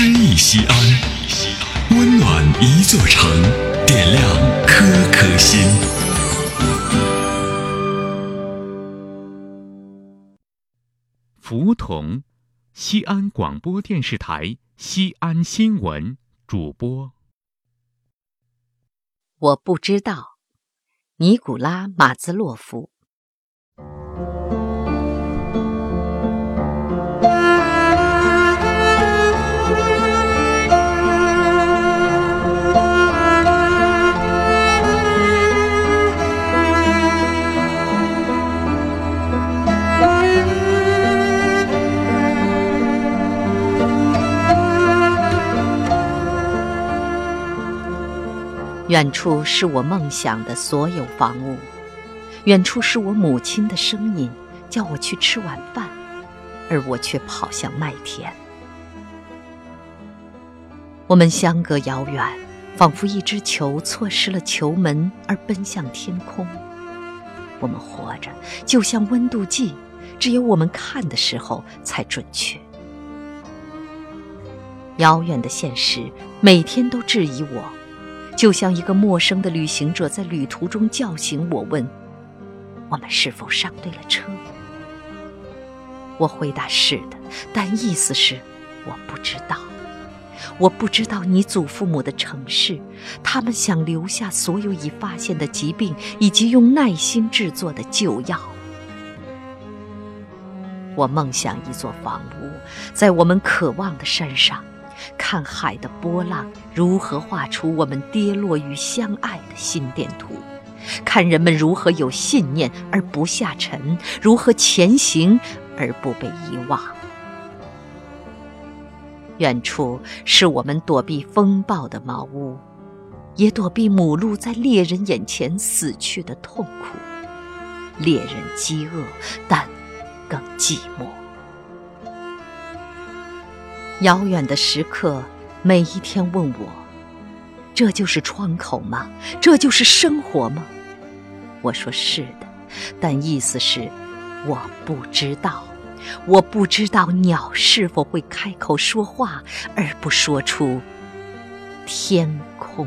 诗意西安，温暖一座城，点亮颗颗心。福同，西安广播电视台西安新闻主播。我不知道，尼古拉·马兹洛夫。远处是我梦想的所有房屋，远处是我母亲的声音，叫我去吃晚饭，而我却跑向麦田。我们相隔遥远，仿佛一只球错失了球门而奔向天空。我们活着就像温度计，只有我们看的时候才准确。遥远的现实每天都质疑我。就像一个陌生的旅行者在旅途中叫醒我，问：“我们是否上对了车？”我回答：“是的。”但意思是我不知道。我不知道你祖父母的城市，他们想留下所有已发现的疾病，以及用耐心制作的旧药。我梦想一座房屋，在我们渴望的山上。看海的波浪如何画出我们跌落与相爱的心电图，看人们如何有信念而不下沉，如何前行而不被遗忘。远处是我们躲避风暴的茅屋，也躲避母鹿在猎人眼前死去的痛苦。猎人饥饿，但更寂寞。遥远的时刻，每一天问我：“这就是窗口吗？这就是生活吗？”我说：“是的。”但意思是，我不知道，我不知道鸟是否会开口说话，而不说出天空。